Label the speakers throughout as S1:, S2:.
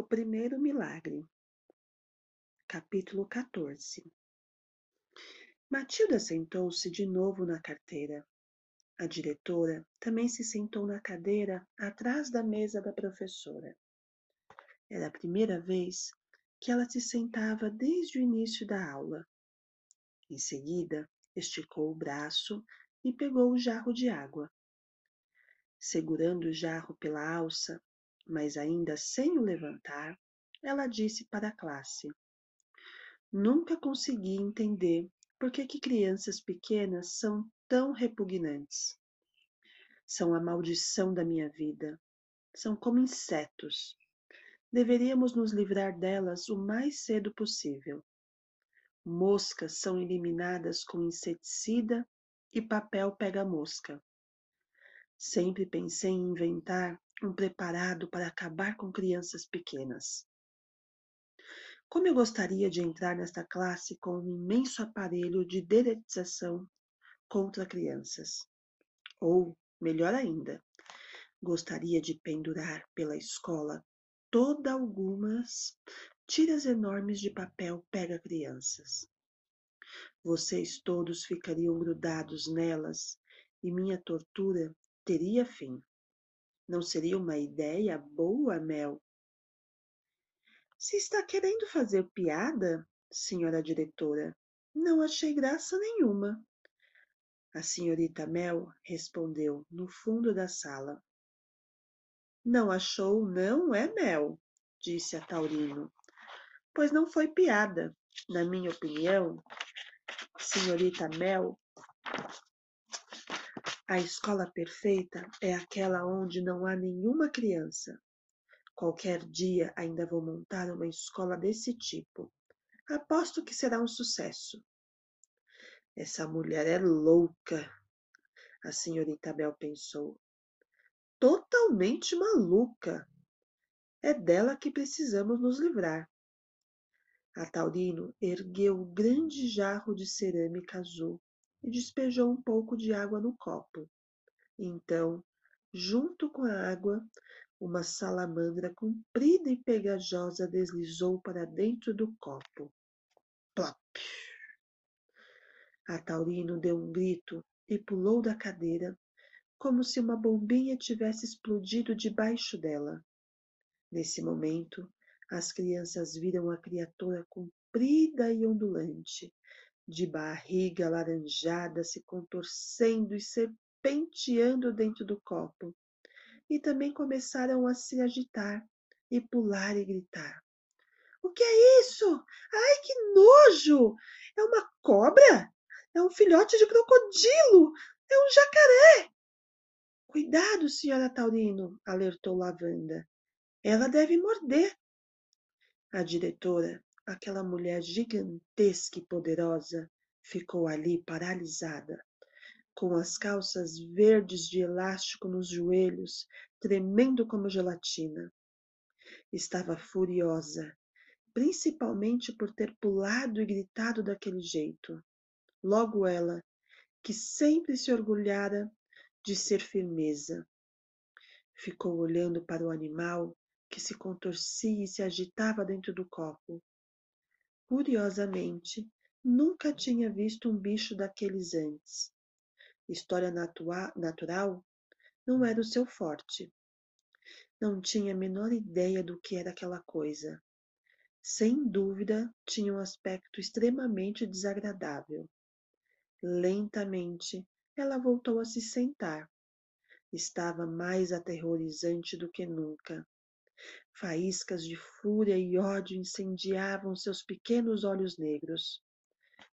S1: O primeiro milagre. Capítulo 14. Matilda sentou-se de novo na carteira. A diretora também se sentou na cadeira atrás da mesa da professora. Era a primeira vez que ela se sentava desde o início da aula. Em seguida, esticou o braço e pegou o jarro de água. Segurando o jarro pela alça, mas ainda sem o levantar, ela disse para a classe: Nunca consegui entender por que, que crianças pequenas são tão repugnantes. São a maldição da minha vida. São como insetos. Deveríamos nos livrar delas o mais cedo possível. Moscas são eliminadas com inseticida e papel pega-mosca. Sempre pensei em inventar um preparado para acabar com crianças pequenas. Como eu gostaria de entrar nesta classe com um imenso aparelho de deretização contra crianças. Ou, melhor ainda, gostaria de pendurar pela escola toda algumas tiras enormes de papel pega-crianças. Vocês todos ficariam grudados nelas e minha tortura teria fim. Não seria uma ideia boa, Mel? Se está querendo fazer piada, senhora diretora, não achei graça nenhuma. A senhorita Mel respondeu no fundo da sala. Não achou, não é, Mel? disse a Taurino. Pois não foi piada. Na minha opinião, senhorita Mel, a escola perfeita é aquela onde não há nenhuma criança. Qualquer dia ainda vou montar uma escola desse tipo. Aposto que será um sucesso. Essa mulher é louca, a senhorita Bel pensou. Totalmente maluca. É dela que precisamos nos livrar. A Taurino ergueu o grande jarro de cerâmica azul e despejou um pouco de água no copo. Então, junto com a água, uma salamandra comprida e pegajosa deslizou para dentro do copo. Plop! A Taurino deu um grito e pulou da cadeira, como se uma bombinha tivesse explodido debaixo dela. Nesse momento, as crianças viram a criatura comprida e ondulante, de barriga alaranjada se contorcendo e serpenteando dentro do copo. E também começaram a se agitar e pular e gritar. O que é isso? Ai, que nojo! É uma cobra? É um filhote de crocodilo! É um jacaré! Cuidado, senhora Taurino, alertou Lavanda. Ela deve morder. A diretora aquela mulher gigantesca e poderosa ficou ali paralisada, com as calças verdes de elástico nos joelhos, tremendo como gelatina. Estava furiosa, principalmente por ter pulado e gritado daquele jeito. Logo ela, que sempre se orgulhara de ser firmeza. Ficou olhando para o animal que se contorcia e se agitava dentro do copo. Curiosamente, nunca tinha visto um bicho daqueles antes. História natural não era o seu forte. Não tinha a menor ideia do que era aquela coisa. Sem dúvida, tinha um aspecto extremamente desagradável. Lentamente, ela voltou a se sentar. Estava mais aterrorizante do que nunca. Faíscas de fúria e ódio incendiavam seus pequenos olhos negros.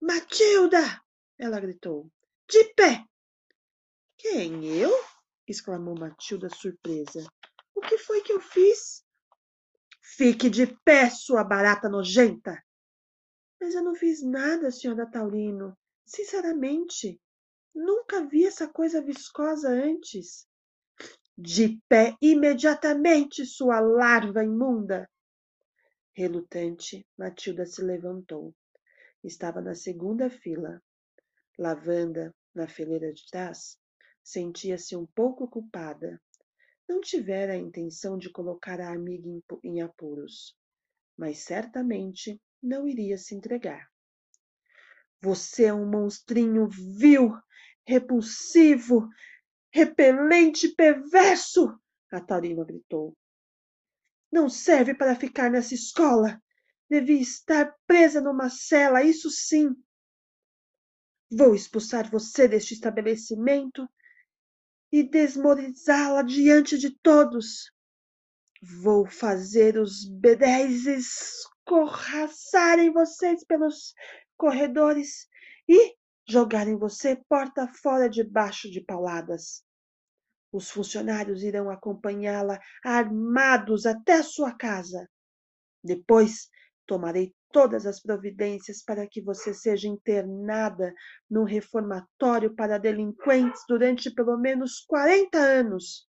S1: Matilda! ela gritou. De pé! Quem, eu? exclamou Matilda surpresa. O que foi que eu fiz? Fique de pé, sua barata nojenta! Mas eu não fiz nada, senhora Taurino. Sinceramente, nunca vi essa coisa viscosa antes. De pé imediatamente, sua larva imunda! Relutante, Matilda se levantou. Estava na segunda fila. Lavanda, na fileira de trás, sentia-se um pouco culpada. não tivera a intenção de colocar a amiga em apuros, mas certamente não iria se entregar. Você é um monstrinho vil, repulsivo, repelente, perverso! A Taurina gritou. Não serve para ficar nessa escola. Devia estar presa numa cela, isso sim. Vou expulsar você deste estabelecimento e desmoralizá-la diante de todos. Vou fazer os bedezes corraçarem vocês pelos corredores e jogarem você porta fora debaixo de pauladas. Os funcionários irão acompanhá-la armados até sua casa. Depois tomarei todas as providências para que você seja internada num reformatório para delinquentes durante pelo menos 40 anos.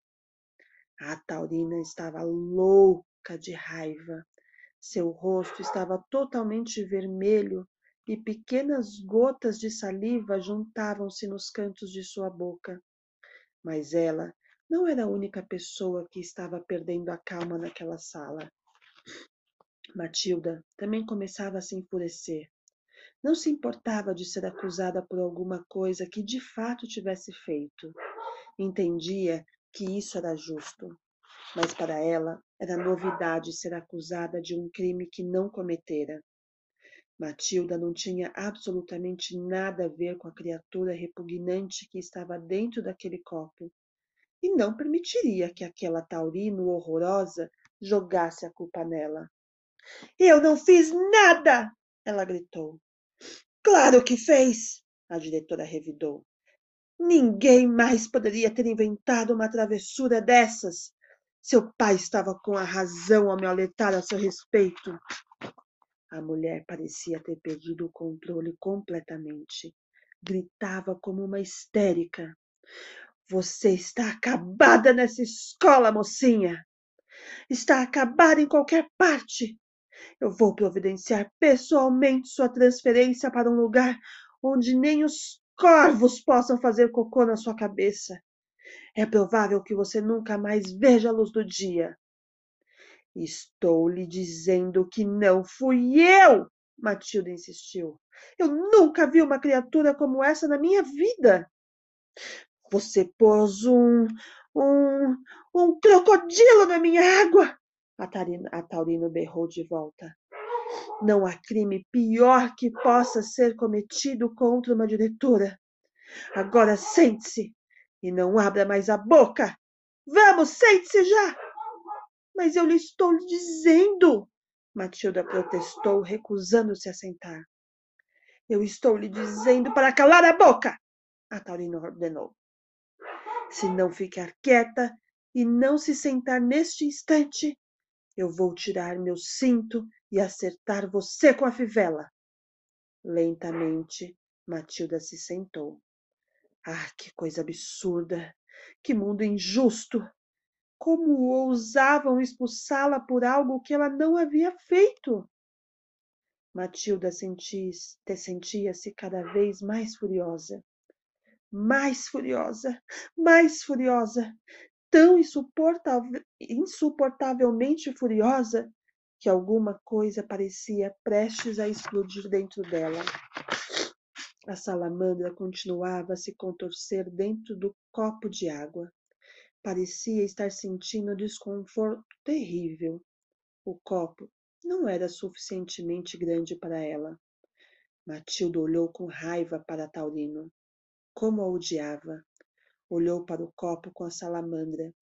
S1: A Taurina estava louca de raiva. Seu rosto estava totalmente vermelho e pequenas gotas de saliva juntavam-se nos cantos de sua boca. Mas ela não era a única pessoa que estava perdendo a calma naquela sala. Matilda também começava a se enfurecer. Não se importava de ser acusada por alguma coisa que de fato tivesse feito. Entendia que isso era justo, mas para ela era novidade ser acusada de um crime que não cometera. Matilda não tinha absolutamente nada a ver com a criatura repugnante que estava dentro daquele copo e não permitiria que aquela taurino horrorosa jogasse a culpa nela. Eu não fiz nada! Ela gritou. Claro que fez! A diretora revidou. Ninguém mais poderia ter inventado uma travessura dessas. Seu pai estava com a razão ao me alertar a seu respeito. A mulher parecia ter perdido o controle completamente. Gritava como uma histérica. Você está acabada nessa escola, mocinha! Está acabada em qualquer parte! Eu vou providenciar pessoalmente sua transferência para um lugar onde nem os corvos possam fazer cocô na sua cabeça. É provável que você nunca mais veja a luz do dia. Estou lhe dizendo que não fui eu, Matilda insistiu. Eu nunca vi uma criatura como essa na minha vida. Você pôs um, um, um crocodilo na minha água. A, Tarina, a Taurino berrou de volta. Não há crime pior que possa ser cometido contra uma diretora. Agora sente-se e não abra mais a boca. Vamos, sente-se já! Mas eu lhe estou lhe dizendo, Matilda protestou, recusando-se a sentar. Eu estou lhe dizendo para calar a boca, a Taurina ordenou. Se não ficar quieta e não se sentar neste instante, eu vou tirar meu cinto e acertar você com a fivela. Lentamente, Matilda se sentou. Ah, que coisa absurda! Que mundo injusto! Como ousavam expulsá-la por algo que ela não havia feito? Matilda sentia-se cada vez mais furiosa. Mais furiosa, mais furiosa, tão insuportavelmente furiosa que alguma coisa parecia prestes a explodir dentro dela. A salamandra continuava a se contorcer dentro do copo de água. Parecia estar sentindo um desconforto terrível. O copo não era suficientemente grande para ela. Matilda olhou com raiva para Taurino. Como a odiava! Olhou para o copo com a salamandra.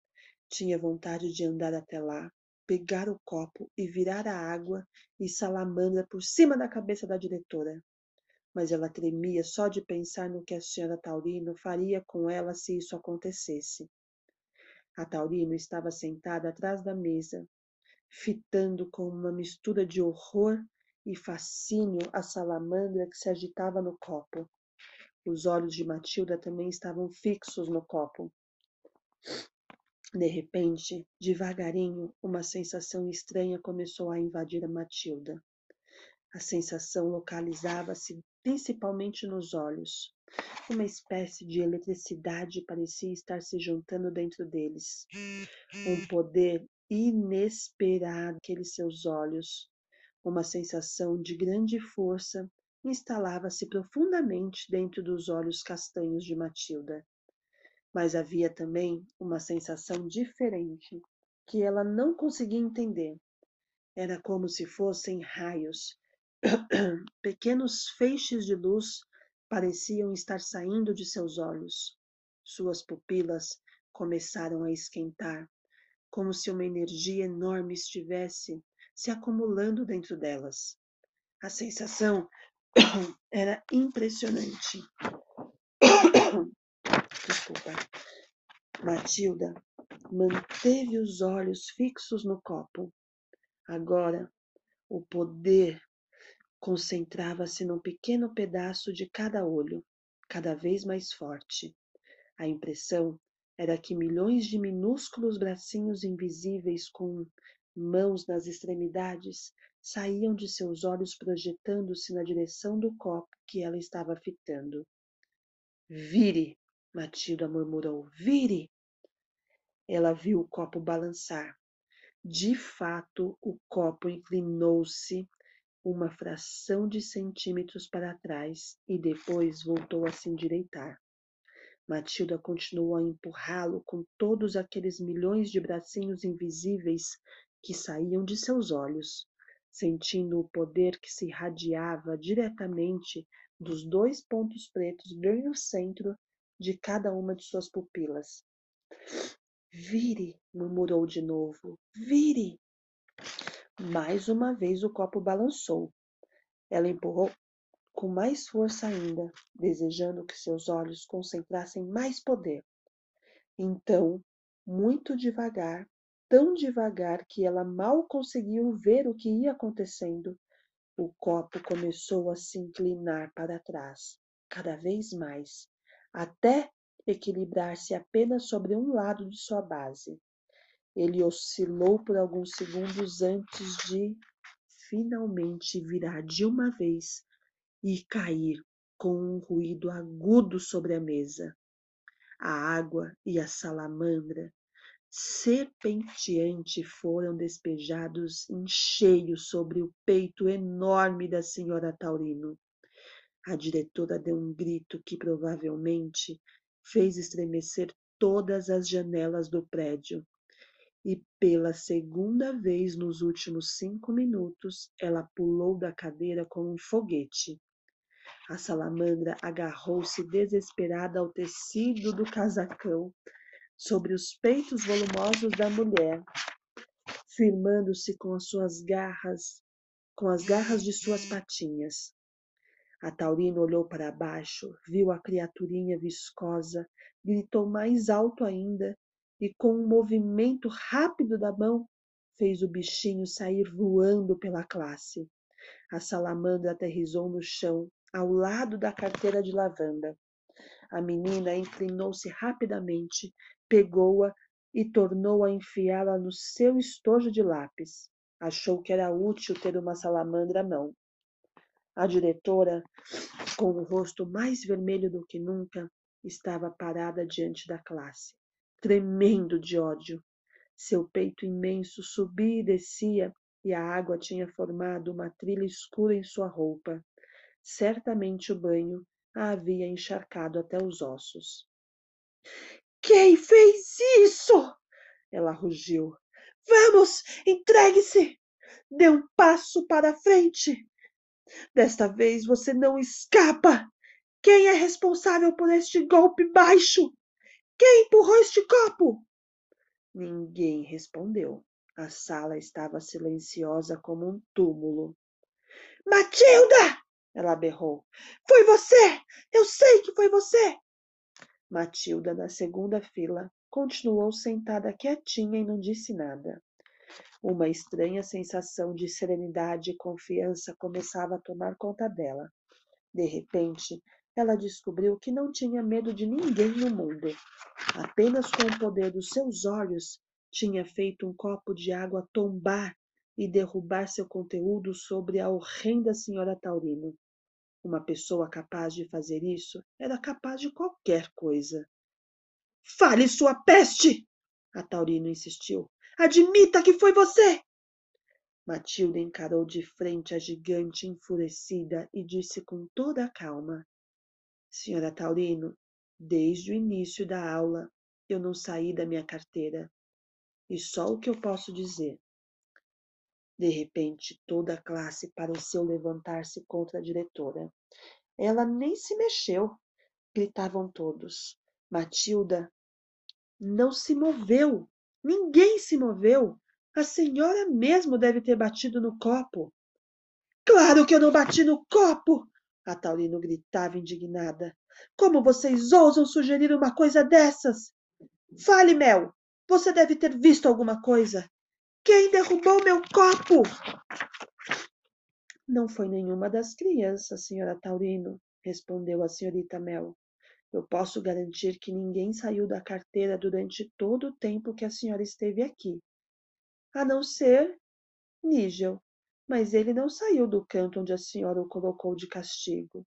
S1: Tinha vontade de andar até lá, pegar o copo e virar a água e salamandra por cima da cabeça da diretora. Mas ela tremia só de pensar no que a senhora Taurino faria com ela se isso acontecesse. A Taurino estava sentada atrás da mesa, fitando com uma mistura de horror e fascínio a salamandra que se agitava no copo. Os olhos de Matilda também estavam fixos no copo. De repente, devagarinho, uma sensação estranha começou a invadir a Matilda. A sensação localizava-se principalmente nos olhos. Uma espécie de eletricidade parecia estar se juntando dentro deles. Um poder inesperado naqueles seus olhos. Uma sensação de grande força instalava-se profundamente dentro dos olhos castanhos de Matilda. Mas havia também uma sensação diferente que ela não conseguia entender. Era como se fossem raios, pequenos feixes de luz pareciam estar saindo de seus olhos. Suas pupilas começaram a esquentar, como se uma energia enorme estivesse se acumulando dentro delas. A sensação era impressionante. Desculpa. Matilda manteve os olhos fixos no copo. Agora, o poder concentrava-se num pequeno pedaço de cada olho, cada vez mais forte. A impressão era que milhões de minúsculos bracinhos invisíveis com mãos nas extremidades saíam de seus olhos projetando-se na direção do copo que ela estava fitando. Vire! Matilda murmurou. Vire! Ela viu o copo balançar. De fato, o copo inclinou-se uma fração de centímetros para trás e depois voltou a se endireitar. Matilda continuou a empurrá-lo com todos aqueles milhões de bracinhos invisíveis que saíam de seus olhos, sentindo o poder que se irradiava diretamente dos dois pontos pretos bem no centro de cada uma de suas pupilas. Vire, murmurou de novo. Vire! Mais uma vez o copo balançou. Ela empurrou com mais força ainda, desejando que seus olhos concentrassem mais poder. Então, muito devagar, tão devagar que ela mal conseguiu ver o que ia acontecendo, o copo começou a se inclinar para trás, cada vez mais, até equilibrar-se apenas sobre um lado de sua base. Ele oscilou por alguns segundos antes de finalmente virar de uma vez e cair com um ruído agudo sobre a mesa. A água e a salamandra serpenteante foram despejados em cheio sobre o peito enorme da senhora Taurino. A diretora deu um grito que provavelmente fez estremecer todas as janelas do prédio e pela segunda vez nos últimos cinco minutos ela pulou da cadeira como um foguete. A salamandra agarrou-se desesperada ao tecido do casacão sobre os peitos volumosos da mulher, firmando-se com as suas garras, com as garras de suas patinhas. A taurina olhou para baixo, viu a criaturinha viscosa, gritou mais alto ainda e com um movimento rápido da mão fez o bichinho sair voando pela classe. A salamandra aterrizou no chão, ao lado da carteira de lavanda. A menina inclinou-se rapidamente, pegou-a e tornou a enfiá-la no seu estojo de lápis. Achou que era útil ter uma salamandra à mão. A diretora, com o rosto mais vermelho do que nunca, estava parada diante da classe tremendo de ódio. Seu peito imenso subia e descia, e a água tinha formado uma trilha escura em sua roupa. Certamente o banho a havia encharcado até os ossos. Quem fez isso? Ela rugiu. Vamos, entregue-se! Dê um passo para frente. Desta vez você não escapa. Quem é responsável por este golpe baixo? Quem empurrou este copo? Ninguém respondeu. A sala estava silenciosa como um túmulo. Matilda! Ela berrou. Foi você! Eu sei que foi você! Matilda, na segunda fila, continuou sentada quietinha e não disse nada. Uma estranha sensação de serenidade e confiança começava a tomar conta dela. De repente, ela descobriu que não tinha medo de ninguém no mundo. Apenas com o poder dos seus olhos tinha feito um copo de água tombar e derrubar seu conteúdo sobre a horrenda senhora Taurino. Uma pessoa capaz de fazer isso era capaz de qualquer coisa. Fale sua peste! A Taurino insistiu. Admita que foi você! Matilda encarou de frente a gigante enfurecida e disse com toda a calma: Senhora Taurino, desde o início da aula eu não saí da minha carteira. E só o que eu posso dizer. De repente, toda a classe pareceu levantar-se contra a diretora. Ela nem se mexeu, gritavam todos. Matilda não se moveu. Ninguém se moveu. A senhora mesmo deve ter batido no copo. Claro que eu não bati no copo! A Taurino gritava indignada. Como vocês ousam sugerir uma coisa dessas? Fale, Mel. Você deve ter visto alguma coisa. Quem derrubou meu copo? Não foi nenhuma das crianças, senhora Taurino, respondeu a senhorita Mel. Eu posso garantir que ninguém saiu da carteira durante todo o tempo que a senhora esteve aqui a não ser Nígel, mas ele não saiu do canto onde a senhora o colocou de castigo.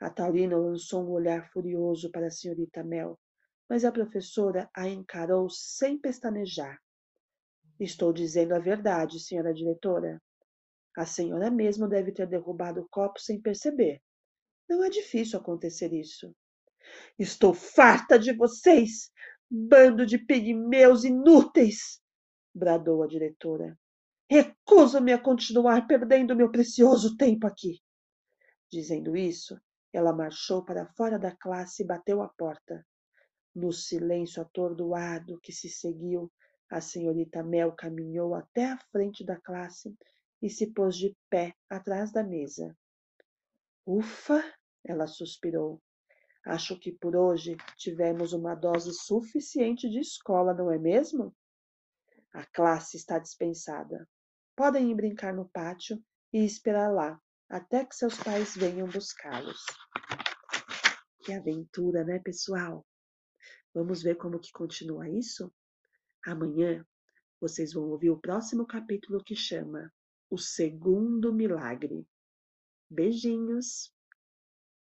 S1: A Taurina lançou um olhar furioso para a senhorita Mel, mas a professora a encarou sem pestanejar. Estou dizendo a verdade, senhora diretora. A senhora mesmo deve ter derrubado o copo sem perceber. Não é difícil acontecer isso. Estou farta de vocês, bando de pigmeus inúteis! bradou a diretora. Recuso-me a continuar perdendo meu precioso tempo aqui. Dizendo isso, ela marchou para fora da classe e bateu a porta. No silêncio atordoado que se seguiu, a senhorita Mel caminhou até a frente da classe e se pôs de pé atrás da mesa. Ufa! ela suspirou. Acho que por hoje tivemos uma dose suficiente de escola, não é mesmo? A classe está dispensada. Podem ir brincar no pátio e esperar lá até que seus pais venham buscá-los. Que aventura, né, pessoal? Vamos ver como que continua isso? Amanhã vocês vão ouvir o próximo capítulo que chama O Segundo Milagre. Beijinhos!